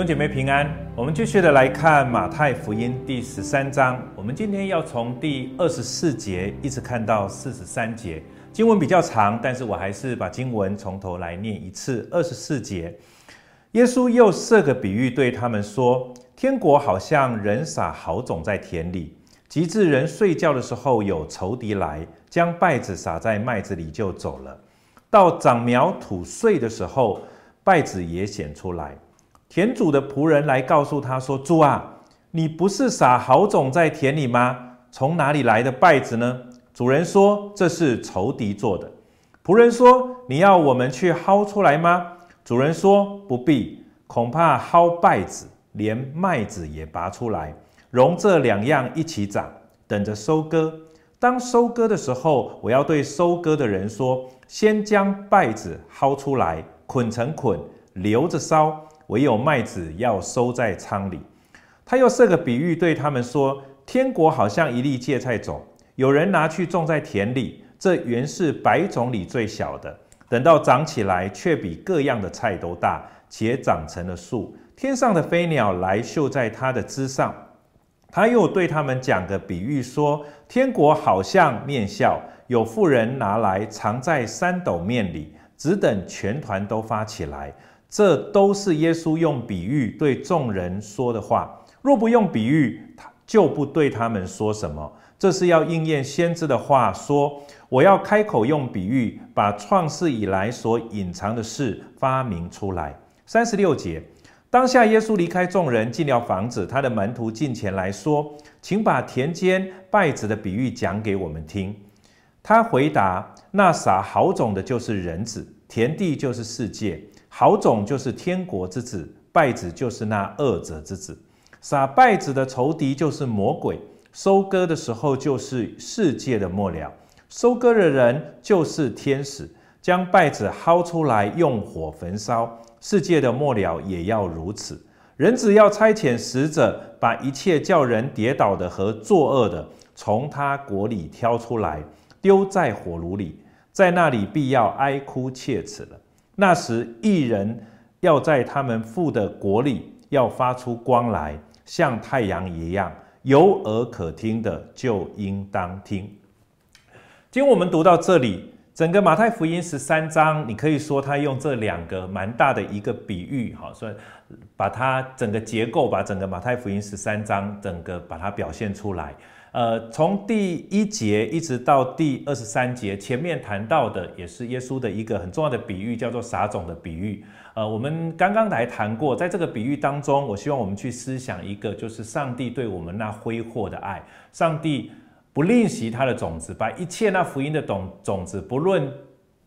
兄姐妹平安，我们继续的来看马太福音第十三章。我们今天要从第二十四节一直看到四十三节，经文比较长，但是我还是把经文从头来念一次。二十四节，耶稣又设个比喻对他们说：天国好像人撒好种在田里，及至人睡觉的时候，有仇敌来将稗子撒在麦子里就走了。到长苗吐穗的时候，稗子也显出来。田主的仆人来告诉他说：“主啊，你不是撒好种在田里吗？从哪里来的稗子呢？”主人说：“这是仇敌做的。”仆人说：“你要我们去薅出来吗？”主人说：“不必，恐怕薅稗子，连麦子也拔出来，容这两样一起长，等着收割。当收割的时候，我要对收割的人说：先将稗子薅出来，捆成捆，留着烧。”唯有麦子要收在仓里。他又设个比喻对他们说：天国好像一粒芥菜种，有人拿去种在田里，这原是百种里最小的。等到长起来，却比各样的菜都大，且长成了树。天上的飞鸟来绣在它的枝上。他又对他们讲个比喻说：天国好像面酵，有妇人拿来藏在三斗面里，只等全团都发起来。这都是耶稣用比喻对众人说的话。若不用比喻，他就不对他们说什么。这是要应验先知的话，说：“我要开口用比喻，把创世以来所隐藏的事发明出来。”三十六节，当下耶稣离开众人，进了房子，他的门徒近前来说：“请把田间稗子的比喻讲给我们听。”他回答：“那撒好种的，就是人子；田地就是世界。”好种就是天国之子，败子就是那恶者之子。撒败子的仇敌就是魔鬼。收割的时候就是世界的末了。收割的人就是天使，将败子薅出来，用火焚烧。世界的末了也要如此。人子要差遣使者，把一切叫人跌倒的和作恶的，从他国里挑出来，丢在火炉里，在那里必要哀哭切齿了。那时，一人要在他们父的国里，要发出光来，像太阳一样。有耳可听的，就应当听。今天我们读到这里，整个马太福音十三章，你可以说他用这两个蛮大的一个比喻，好，所以把它整个结构，把整个马太福音十三章整个把它表现出来。呃，从第一节一直到第二十三节，前面谈到的也是耶稣的一个很重要的比喻，叫做撒种的比喻。呃，我们刚刚来谈过，在这个比喻当中，我希望我们去思想一个，就是上帝对我们那挥霍的爱。上帝不吝惜他的种子，把一切那福音的种种子，不论。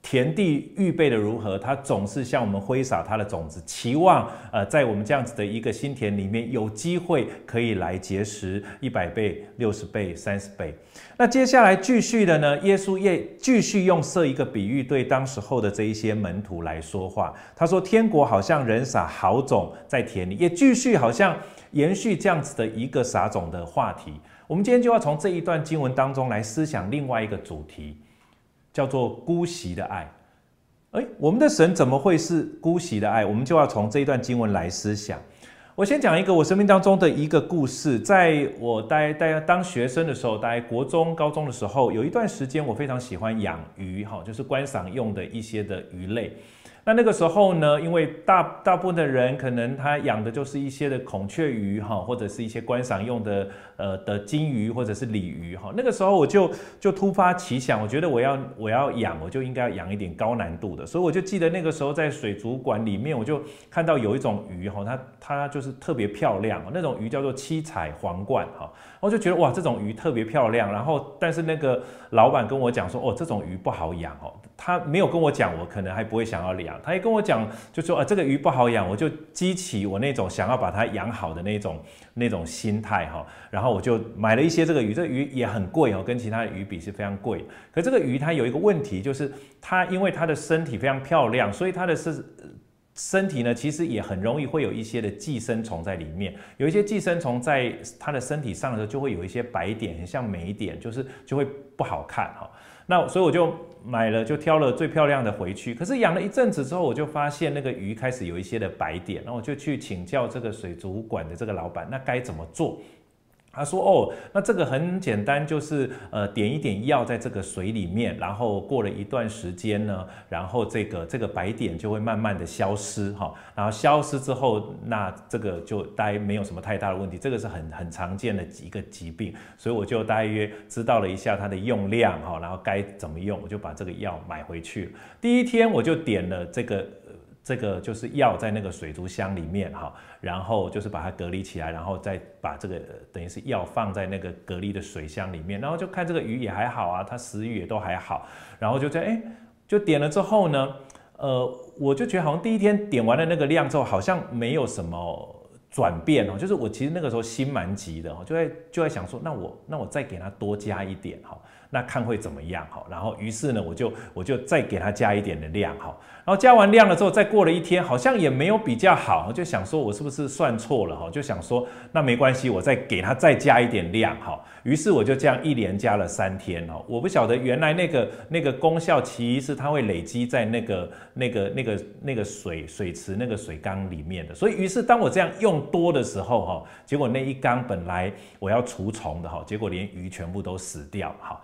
田地预备的如何，他总是向我们挥洒他的种子，期望呃，在我们这样子的一个新田里面，有机会可以来结实一百倍、六十倍、三十倍。那接下来继续的呢，耶稣也继续用设一个比喻，对当时候的这一些门徒来说话。他说：“天国好像人撒好种在田里。”也继续好像延续这样子的一个撒种的话题。我们今天就要从这一段经文当中来思想另外一个主题。叫做姑息的爱，诶，我们的神怎么会是姑息的爱？我们就要从这一段经文来思想。我先讲一个我生命当中的一个故事，在我待待当学生的时候，待国中、高中的时候，有一段时间我非常喜欢养鱼，哈，就是观赏用的一些的鱼类。那那个时候呢，因为大大部分的人可能他养的就是一些的孔雀鱼哈，或者是一些观赏用的呃的金鱼或者是鲤鱼哈。那个时候我就就突发奇想，我觉得我要我要养，我就应该要养一点高难度的。所以我就记得那个时候在水族馆里面，我就看到有一种鱼哈，它它就是特别漂亮，那种鱼叫做七彩皇冠哈。我就觉得哇，这种鱼特别漂亮。然后但是那个老板跟我讲说，哦，这种鱼不好养哦。他没有跟我讲，我可能还不会想要养。他一跟我讲，就说啊，这个鱼不好养，我就激起我那种想要把它养好的那种那种心态哈。然后我就买了一些这个鱼，这个鱼也很贵哦，跟其他的鱼比是非常贵。可这个鱼它有一个问题，就是它因为它的身体非常漂亮，所以它的是身体呢，其实也很容易会有一些的寄生虫在里面。有一些寄生虫在它的身体上的时候，就会有一些白点，很像霉点，就是就会不好看哈。那所以我就买了，就挑了最漂亮的回去。可是养了一阵子之后，我就发现那个鱼开始有一些的白点，然后我就去请教这个水族馆的这个老板，那该怎么做？他说：“哦，那这个很简单，就是呃点一点药在这个水里面，然后过了一段时间呢，然后这个这个白点就会慢慢的消失哈，然后消失之后，那这个就大概没有什么太大的问题。这个是很很常见的一个疾病，所以我就大约知道了一下它的用量哈，然后该怎么用，我就把这个药买回去。第一天我就点了这个。”这个就是药在那个水族箱里面哈，然后就是把它隔离起来，然后再把这个等于是药放在那个隔离的水箱里面，然后就看这个鱼也还好啊，它食欲也都还好，然后就这样哎，就点了之后呢，呃，我就觉得好像第一天点完了那个量之后，好像没有什么转变哦，就是我其实那个时候心蛮急的哦，就在就在想说，那我那我再给它多加一点哈。那看会怎么样哈？然后于是呢，我就我就再给它加一点的量哈。然后加完量了之后，再过了一天，好像也没有比较好，就想说，我是不是算错了哈？就想说，那没关系，我再给它再加一点量哈。于是我就这样一连加了三天哦。我不晓得原来那个那个功效，其实它会累积在那个那个那个那个水水池那个水缸里面的。所以于是当我这样用多的时候哈，结果那一缸本来我要除虫的哈，结果连鱼全部都死掉哈。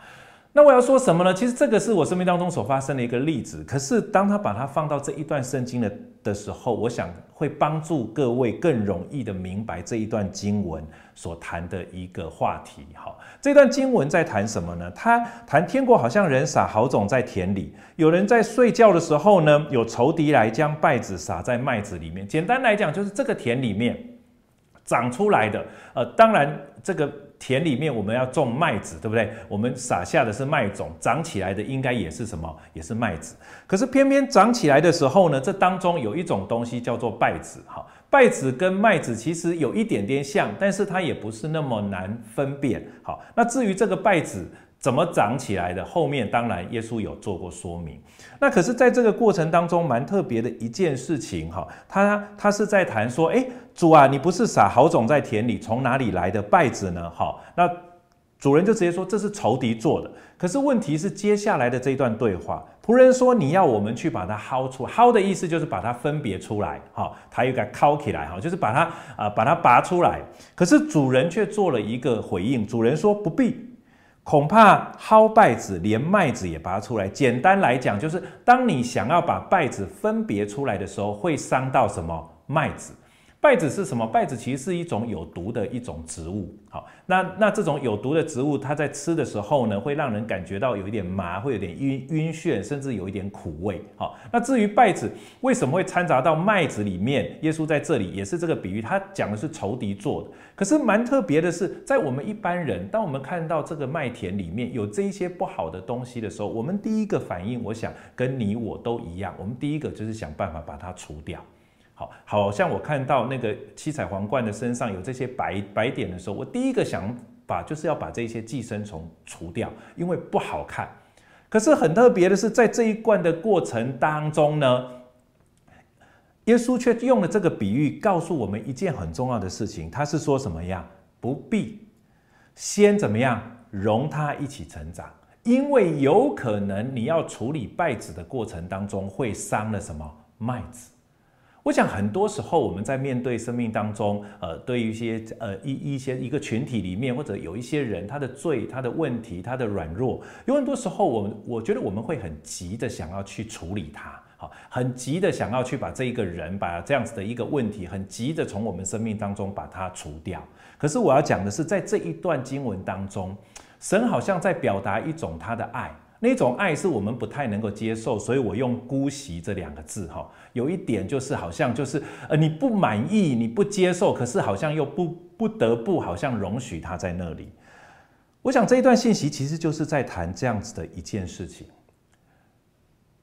那我要说什么呢？其实这个是我生命当中所发生的一个例子。可是当他把它放到这一段圣经的的时候，我想会帮助各位更容易的明白这一段经文所谈的一个话题。好，这段经文在谈什么呢？他谈天国好像人撒好种在田里，有人在睡觉的时候呢，有仇敌来将稗子撒在麦子里面。简单来讲，就是这个田里面长出来的。呃，当然这个。田里面我们要种麦子，对不对？我们撒下的是麦种，长起来的应该也是什么？也是麦子。可是偏偏长起来的时候呢，这当中有一种东西叫做稗子。哈，稗子跟麦子其实有一点点像，但是它也不是那么难分辨。好，那至于这个稗子。怎么长起来的？后面当然耶稣有做过说明。那可是在这个过程当中，蛮特别的一件事情哈，他他是在谈说，诶，主啊，你不是撒好种在田里，从哪里来的败子呢？哈，那主人就直接说这是仇敌做的。可是问题是接下来的这段对话，仆人说你要我们去把它薅出，薅的意思就是把它分别出来，哈，他有个薅起来，哈，就是把它啊、呃、把它拔出来。可是主人却做了一个回应，主人说不必。恐怕薅稗子，连麦子也拔出来。简单来讲，就是当你想要把稗子分别出来的时候，会伤到什么麦子？稗子是什么？稗子其实是一种有毒的一种植物。好，那那这种有毒的植物，它在吃的时候呢，会让人感觉到有一点麻，会有点晕晕眩，甚至有一点苦味。好，那至于稗子为什么会掺杂到麦子里面？耶稣在这里也是这个比喻，他讲的是仇敌做的。可是蛮特别的是，在我们一般人，当我们看到这个麦田里面有这一些不好的东西的时候，我们第一个反应，我想跟你我都一样，我们第一个就是想办法把它除掉。好，好像我看到那个七彩皇冠的身上有这些白白点的时候，我第一个想法就是要把这些寄生虫除掉，因为不好看。可是很特别的是，在这一罐的过程当中呢，耶稣却用了这个比喻，告诉我们一件很重要的事情。他是说什么样？不必先怎么样，容它一起成长，因为有可能你要处理稗子的过程当中，会伤了什么麦子。我想很多时候我们在面对生命当中，呃，对于一些呃一一些一个群体里面，或者有一些人他的罪、他的问题、他的软弱，有很多时候我们我觉得我们会很急的想要去处理它，好，很急的想要去把这一个人，把这样子的一个问题，很急的从我们生命当中把它除掉。可是我要讲的是，在这一段经文当中，神好像在表达一种他的爱。那种爱是我们不太能够接受，所以我用“姑息”这两个字，哈，有一点就是好像就是呃你不满意，你不接受，可是好像又不不得不，好像容许他在那里。我想这一段信息其实就是在谈这样子的一件事情，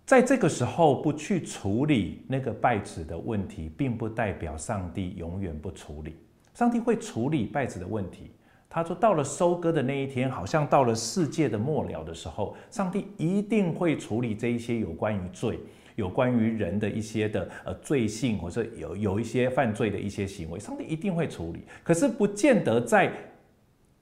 在这个时候不去处理那个拜子的问题，并不代表上帝永远不处理，上帝会处理拜子的问题。他说：“到了收割的那一天，好像到了世界的末了的时候，上帝一定会处理这一些有关于罪、有关于人的一些的呃罪性，或者有有一些犯罪的一些行为，上帝一定会处理。可是不见得在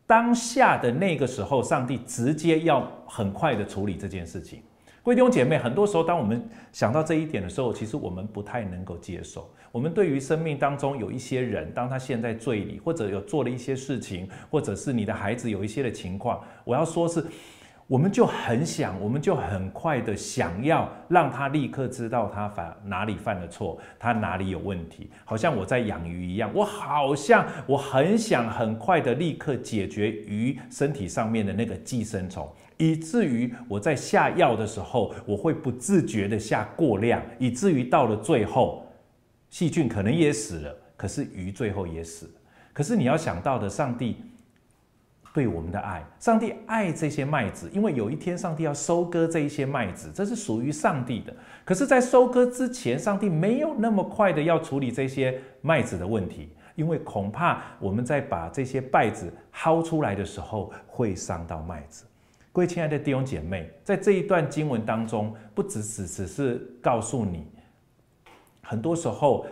当下的那个时候，上帝直接要很快的处理这件事情。各位弟兄姐妹，很多时候，当我们想到这一点的时候，其实我们不太能够接受。我们对于生命当中有一些人，当他陷在罪里，或者有做了一些事情，或者是你的孩子有一些的情况，我要说是。我们就很想，我们就很快的想要让他立刻知道他犯哪里犯了错，他哪里有问题。好像我在养鱼一样，我好像我很想很快的立刻解决鱼身体上面的那个寄生虫，以至于我在下药的时候，我会不自觉的下过量，以至于到了最后，细菌可能也死了，可是鱼最后也死了。可是你要想到的，上帝。对我们的爱，上帝爱这些麦子，因为有一天上帝要收割这一些麦子，这是属于上帝的。可是，在收割之前，上帝没有那么快的要处理这些麦子的问题，因为恐怕我们在把这些稗子薅出来的时候，会伤到麦子。各位亲爱的弟兄姐妹，在这一段经文当中，不只只只是告诉你，很多时候。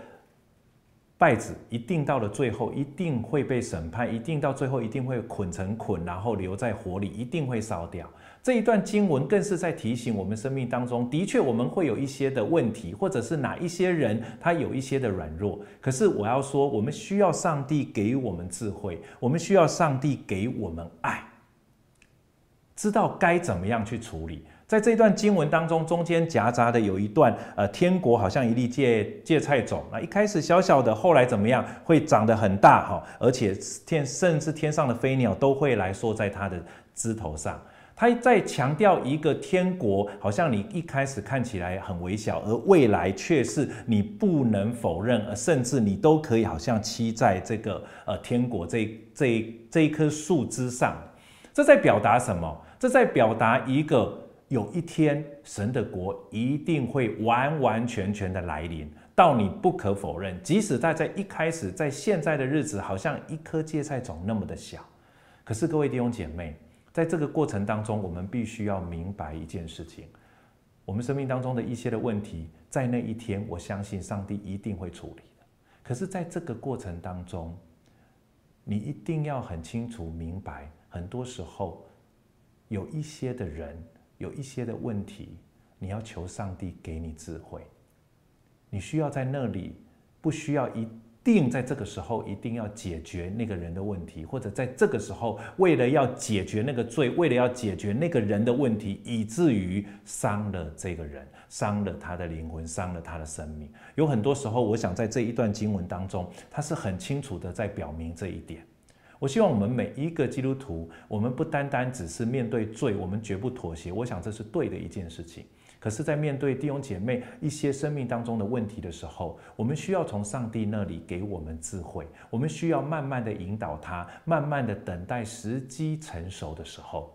败子一定到了最后，一定会被审判，一定到最后一定会捆成捆，然后留在火里，一定会烧掉。这一段经文更是在提醒我们，生命当中的确我们会有一些的问题，或者是哪一些人他有一些的软弱。可是我要说，我们需要上帝给我们智慧，我们需要上帝给我们爱，知道该怎么样去处理。在这段经文当中，中间夹杂的有一段，呃，天国好像一粒芥芥菜种，那一开始小小的，后来怎么样，会长得很大哈，而且天甚至天上的飞鸟都会来坐在它的枝头上。他在强调一个天国，好像你一开始看起来很微小，而未来却是你不能否认，而甚至你都可以好像栖在这个呃天国这这这一棵树枝上。这在表达什么？这在表达一个。有一天，神的国一定会完完全全的来临，到你不可否认。即使他在一开始，在现在的日子，好像一颗芥菜种那么的小，可是各位弟兄姐妹，在这个过程当中，我们必须要明白一件事情：我们生命当中的一些的问题，在那一天，我相信上帝一定会处理的。可是，在这个过程当中，你一定要很清楚明白，很多时候有一些的人。有一些的问题，你要求上帝给你智慧。你需要在那里，不需要一定在这个时候一定要解决那个人的问题，或者在这个时候为了要解决那个罪，为了要解决那个人的问题，以至于伤了这个人，伤了他的灵魂，伤了他的生命。有很多时候，我想在这一段经文当中，他是很清楚的在表明这一点。我希望我们每一个基督徒，我们不单单只是面对罪，我们绝不妥协。我想这是对的一件事情。可是，在面对弟兄姐妹一些生命当中的问题的时候，我们需要从上帝那里给我们智慧，我们需要慢慢的引导他，慢慢的等待时机成熟的时候。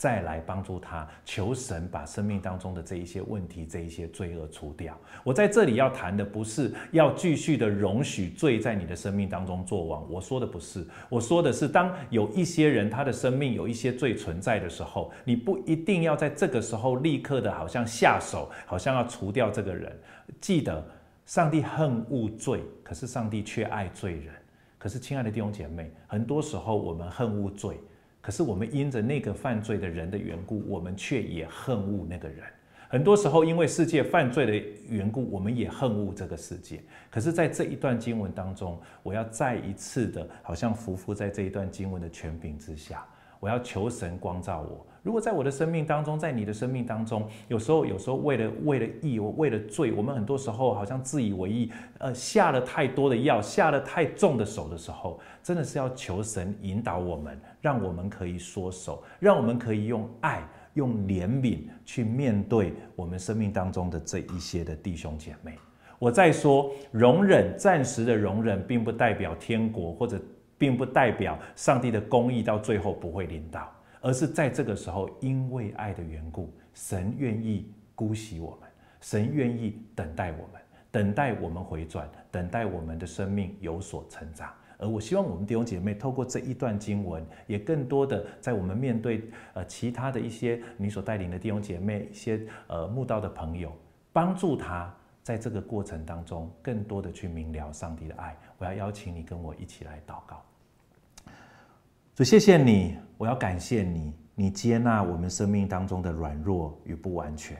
再来帮助他，求神把生命当中的这一些问题、这一些罪恶除掉。我在这里要谈的不是要继续的容许罪在你的生命当中作王，我说的不是，我说的是当有一些人他的生命有一些罪存在的时候，你不一定要在这个时候立刻的好像下手，好像要除掉这个人。记得，上帝恨恶罪，可是上帝却爱罪人。可是，亲爱的弟兄姐妹，很多时候我们恨恶罪。可是我们因着那个犯罪的人的缘故，我们却也恨恶那个人。很多时候，因为世界犯罪的缘故，我们也恨恶这个世界。可是，在这一段经文当中，我要再一次的，好像匍匐在这一段经文的权柄之下，我要求神光照我。如果在我的生命当中，在你的生命当中，有时候，有时候为了为了义，为了罪，我们很多时候好像自以为义，呃，下了太多的药，下了太重的手的时候，真的是要求神引导我们，让我们可以缩手，让我们可以用爱、用怜悯去面对我们生命当中的这一些的弟兄姐妹。我再说，容忍，暂时的容忍，并不代表天国，或者并不代表上帝的公义到最后不会临到。而是在这个时候，因为爱的缘故，神愿意姑息我们，神愿意等待我们，等待我们回转，等待我们的生命有所成长。而我希望我们弟兄姐妹透过这一段经文，也更多的在我们面对呃其他的一些你所带领的弟兄姐妹，一些呃慕道的朋友，帮助他在这个过程当中，更多的去明了上帝的爱。我要邀请你跟我一起来祷告。主，谢谢你，我要感谢你，你接纳我们生命当中的软弱与不完全。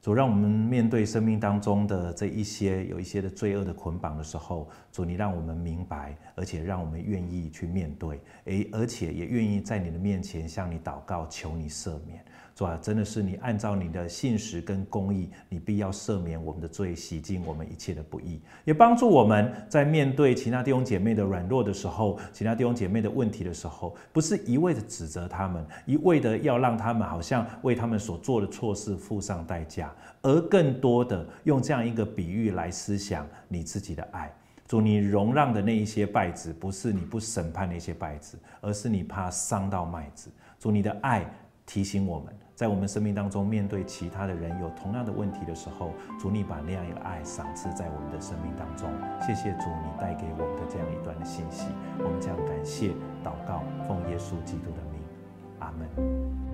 主，让我们面对生命当中的这一些有一些的罪恶的捆绑的时候，主，你让我们明白，而且让我们愿意去面对，诶，而且也愿意在你的面前向你祷告，求你赦免。主啊，真的是你按照你的信实跟公义，你必要赦免我们的罪，洗净我们一切的不义，也帮助我们在面对其他弟兄姐妹的软弱的时候，其他弟兄姐妹的问题的时候，不是一味的指责他们，一味的要让他们好像为他们所做的错事付上代价，而更多的用这样一个比喻来思想你自己的爱。主，你容让的那一些败子，不是你不审判那些败子，而是你怕伤到麦子。主，你的爱。提醒我们，在我们生命当中，面对其他的人有同样的问题的时候，主你把那样一个爱赏赐在我们的生命当中。谢谢主，你带给我们的这样一段的信息，我们这样感谢祷告，奉耶稣基督的名，阿门。